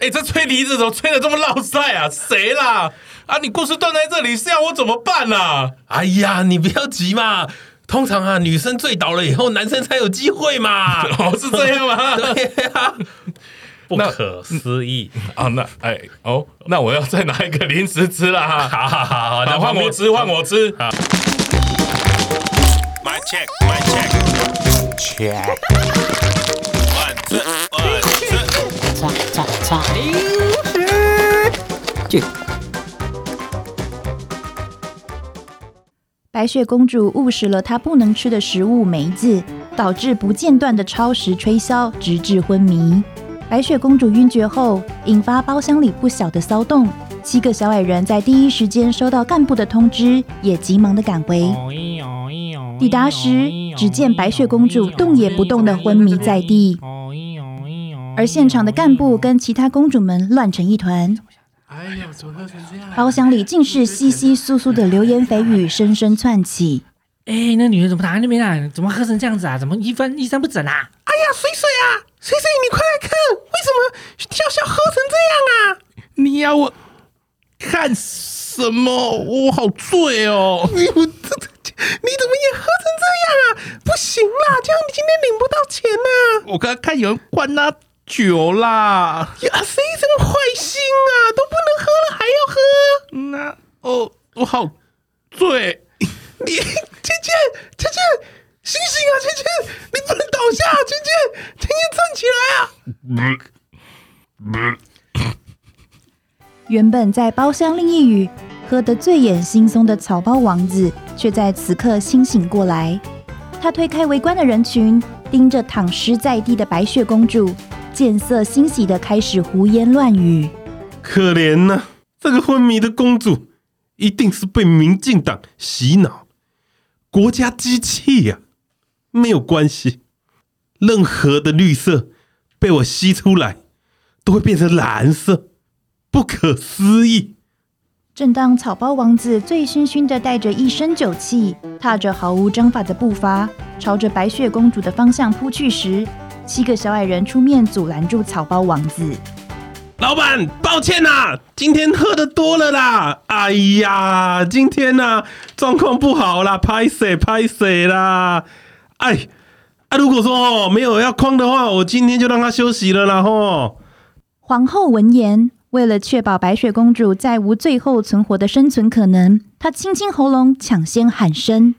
哎，这吹笛子怎么吹的这么落塞啊？谁啦？啊，你故事断在这里是要我怎么办啊？哎呀，你不要急嘛。通常啊，女生醉倒了以后，男生才有机会嘛。哦，是这样吗？对啊。不可思议啊！那哎哦，那我要再拿一个零食吃了哈！好好好好，那换我吃，换我吃。My check, my check, check. One, two. 白雪公主误食了她不能吃的食物梅子，导致不间断的超时吹箫，直至昏迷。白雪公主晕厥后，引发包厢里不小的骚动。七个小矮人在第一时间收到干部的通知，也急忙的赶回。抵达时，只见白雪公主动也不动的昏迷在地，而现场的干部跟其他公主们乱成一团。哎呀，怎么喝成这样？包厢里尽是窸窸窣窣的流言蜚语，声声窜起。哎，那女人怎么躺在那边啊？怎么喝成这样子啊？怎么一分一三不整啊？哎呀，水水啊！水水，你快来看，为什么笑笑喝成这样啊？你要我看什么？我好醉哦！你我这这，你怎么也喝成这样啊？不行啦，这样你今天领不到钱呐、啊！我刚刚看有人灌他酒啦！呀，谁这么坏心啊？都不能喝了还要喝？那哦，我好醉！你芊芊，芊芊。醒醒啊，芊芊，你不能倒下，芊芊，芊芊站起来啊！原本在包厢另一隅喝得醉眼惺忪的草包王子，却在此刻清醒过来。他推开围观的人群，盯着躺尸在地的白雪公主，见色欣喜的开始胡言乱语：“可怜呐、啊，这个昏迷的公主，一定是被民进党洗脑，国家机器呀、啊！”没有关系，任何的绿色被我吸出来，都会变成蓝色，不可思议。正当草包王子醉醺醺的带着一身酒气，踏着毫无章法的步伐，朝着白雪公主的方向扑去时，七个小矮人出面阻拦住草包王子。老板，抱歉呐、啊，今天喝的多了啦。哎呀，今天呐、啊，状况不好啦，拍水拍水啦。哎，啊，如果说哦没有要框的话，我今天就让他休息了啦吼。皇后闻言，为了确保白雪公主再无最后存活的生存可能，她清清喉咙，抢先喊声：“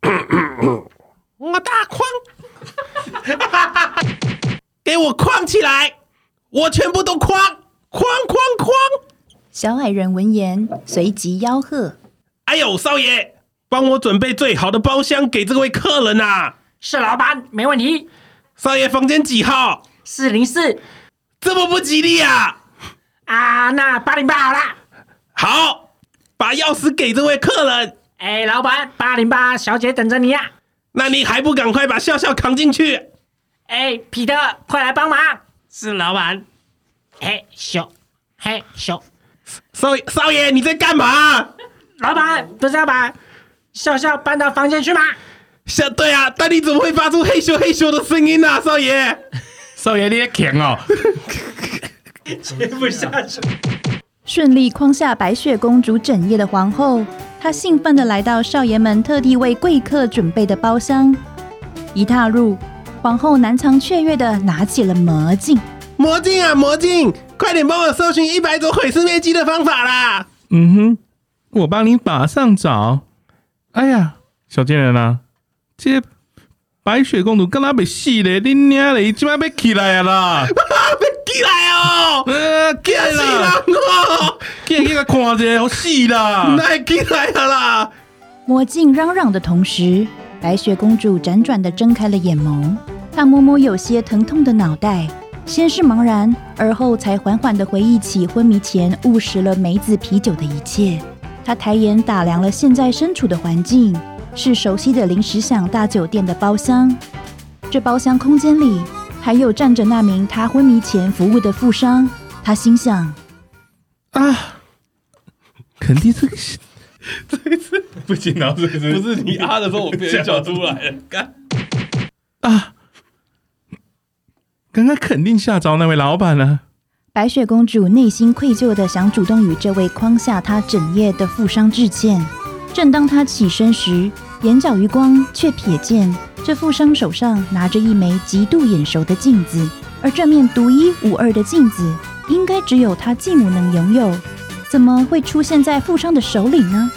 我大框，给我框起来，我全部都框，框框框。”小矮人闻言，随即吆喝：“哎呦，少爷！”帮我准备最好的包厢给这位客人呐！是老板，没问题。少爷，房间几号？四零四。这么不吉利啊！啊，那八零八好了。好，把钥匙给这位客人。哎，老板，八零八小姐等着你呀。那你还不赶快把笑笑扛进去？哎，彼得，快来帮忙。是老板。嘿咻，嘿咻。少少爷，你在干嘛？老板，不是要把。笑笑搬到房间去吗？笑对啊，但你怎么会发出嘿咻嘿咻的声音呢、啊，少爷？少爷你也强哦，接不下去。顺利框下白雪公主整夜的皇后，她兴奋地来到少爷们特地为贵客准备的包厢。一踏入，皇后难藏雀跃的拿起了魔镜。魔镜啊，魔镜，快点帮我搜寻一百种毁尸灭迹的方法啦！嗯哼，我帮你马上找。哎呀，小贱人啊！这白雪公主刚刚被死嘞，你娘嘞，今晚被起来啦！被起来哦！呃，起来了！起来起来看一下，好死啦！来起来了啦！魔镜嚷嚷的同时，白雪公主辗转的睁开了眼眸。她摸摸有些疼痛的脑袋，先是茫然，而后才缓缓的回忆起昏迷前误食了梅子啤酒的一切。他抬眼打量了现在身处的环境，是熟悉的临时想大酒店的包厢。这包厢空间里还有站着那名他昏迷前服务的富商。他心想：啊，肯定这个 这一次不行，然后这一次不是你啊的时候，我被人叫出来了。干啊，刚刚肯定吓着那位老板了。白雪公主内心愧疚的想主动与这位诓下她整夜的富商致歉。正当她起身时，眼角余光却瞥见这富商手上拿着一枚极度眼熟的镜子，而这面独一无二的镜子，应该只有他继母能拥有，怎么会出现在富商的手里呢？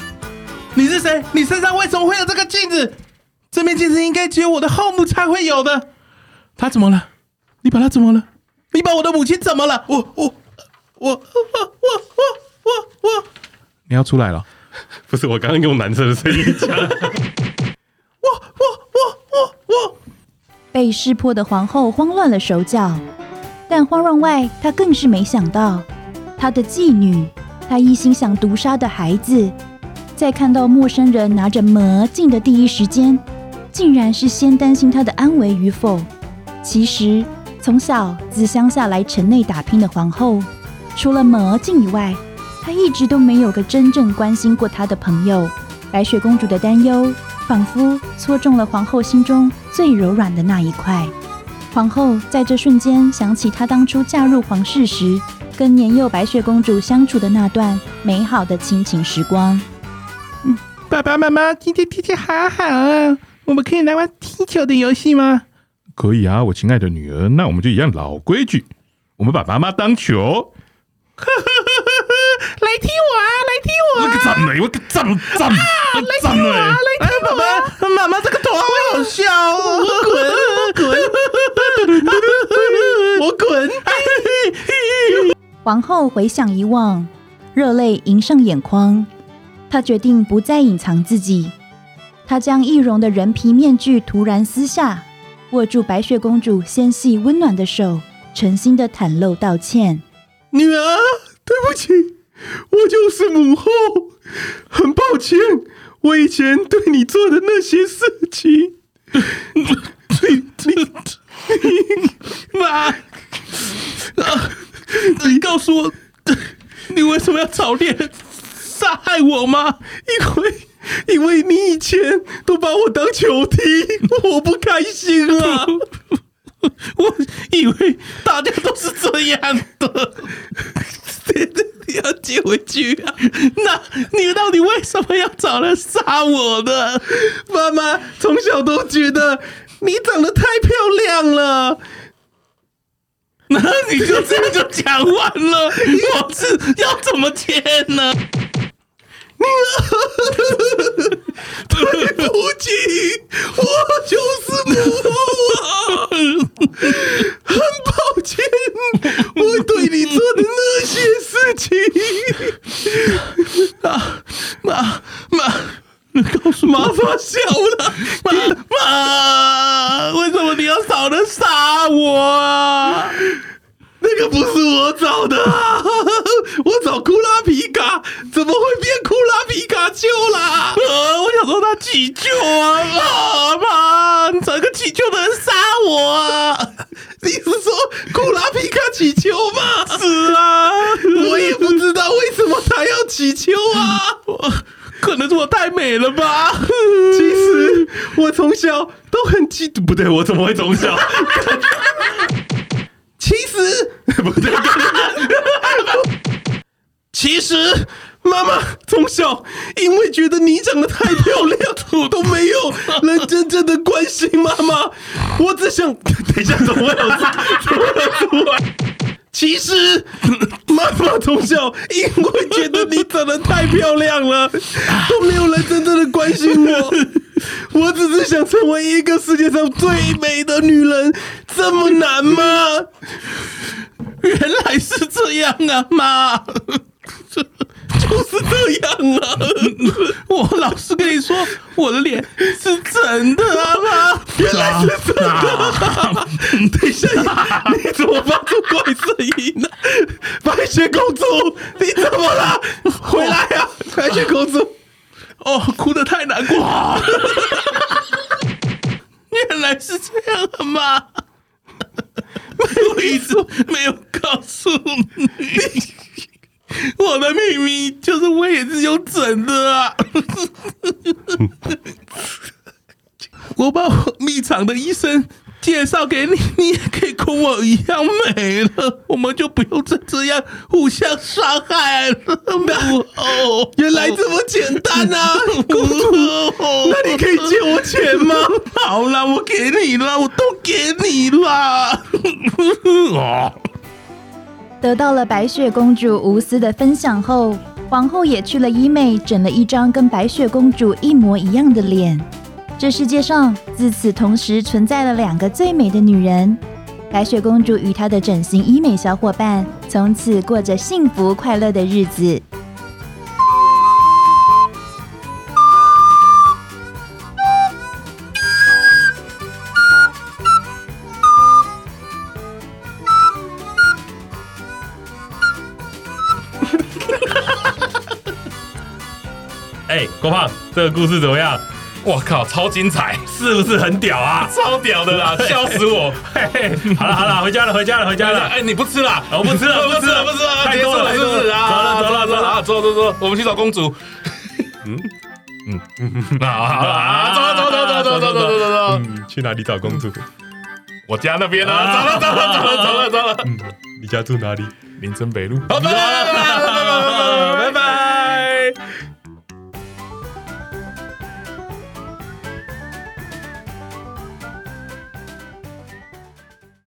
你是谁？你身上为什么会有这个镜子？这面镜子应该只有我的后母才会有的。他怎么了？你把他怎么了？你把我的母亲怎么了？我我我我我我我我，你要出来了？不是，我刚刚用男生的声音讲。我我我我我，被识破的皇后慌乱了手脚，但慌乱外，她更是没想到，她的妓女，她一心想毒杀的孩子，在看到陌生人拿着魔镜的第一时间，竟然是先担心她的安危与否。其实。从小自乡下来城内打拼的皇后，除了魔镜以外，她一直都没有个真正关心过她的朋友。白雪公主的担忧，仿佛戳中了皇后心中最柔软的那一块。皇后在这瞬间想起她当初嫁入皇室时，跟年幼白雪公主相处的那段美好的亲情时光。嗯，爸爸妈妈，今天天气好好啊，我们可以来玩踢球的游戏吗？可以啊，我亲爱的女儿，那我们就一样老规矩，我们把妈妈当球，来踢我啊，来踢我啊！我个赞美，我个赞赞，来踢我啊，来踢我啊！妈妈这个头好好笑哦，我滚，我滚，我滚！皇后回想以往，热泪盈上眼眶，她决定不再隐藏自己，她将易容的人皮面具突然撕下。握住白雪公主纤细温暖的手，诚心的袒露道歉：“女儿，对不起，我就是母后，很抱歉，我以前对你做的那些事情。你你你妈啊！你告诉我，你为什么要早恋杀害我吗？因为……”因为你以前都把我当球踢，我不开心啊！我以为大家都是这样的，你要接回去啊？那你到底为什么要找人杀我呢？妈妈从小都觉得你长得太漂亮了，那你就这样就讲完了？我是要怎么接呢？女儿，对不起，我就是母后，很抱歉，我对你做的那些事情。妈妈妈，你告诉妈发笑了，妈妈，为什么你要找人杀我啊？那个不是我找的，我找库拉皮卡，怎么会变库拉皮卡丘啦？呃，我想说他乞求啊，妈妈，你找一个乞求的人杀我啊？你是说库拉皮卡乞求吗？是啊，我也不知道为什么他要乞求啊，可能是我太美了吧？其实我从小都很嫉妒，不对，我怎么会从小？其实不对，其实妈妈从小因为觉得你长得太漂亮，我都没有人真正的关心妈妈。我只想等一下，怎么会有？其实妈妈从小因为觉得你长得太漂亮了，都没有人真正的关心我。我只是想成为一个世界上最美的女人，这么难吗？原来是这样啊，妈，就是这样啊！我老实跟你说，我的脸是真的啊，妈，原来是真的啊。等一下，你怎么发出怪声音呢？白雪公主，你怎么了？回来呀，白雪公主。哦，哭得太难过了，原来是这样的吗？我一直没有告诉你，我的秘密就是我也是有整的啊！我把我秘藏的医生介绍给你，你也可以跟我一样美了，我们就不用再这样互相伤害了。哦，原来这么简单啊，公主，那你可以借我钱吗？好啦，我给你了，我都给你了。哦，得到了白雪公主无私的分享后，皇后也去了医美，整了一张跟白雪公主一模一样的脸。这世界上自此同时存在了两个最美的女人，白雪公主与她的整形医美小伙伴，从此过着幸福快乐的日子。哎，郭胖，这个故事怎么样？我靠，超精彩，是不是很屌啊？超屌的啦，笑死我！嘿嘿，好了好了，回家了回家了回家了。哎，你不吃了？我不吃了 不吃了不吃了，太多了是不是啊？走了走了走了，走走走，我们去找公主。嗯嗯嗯，好好好，走了走走走走走走 走走。嗯，去哪里找公主？我家那边啊。走了走了走了走了走了。嗯，你家住哪里？林森北路。好，走了走了走了走了。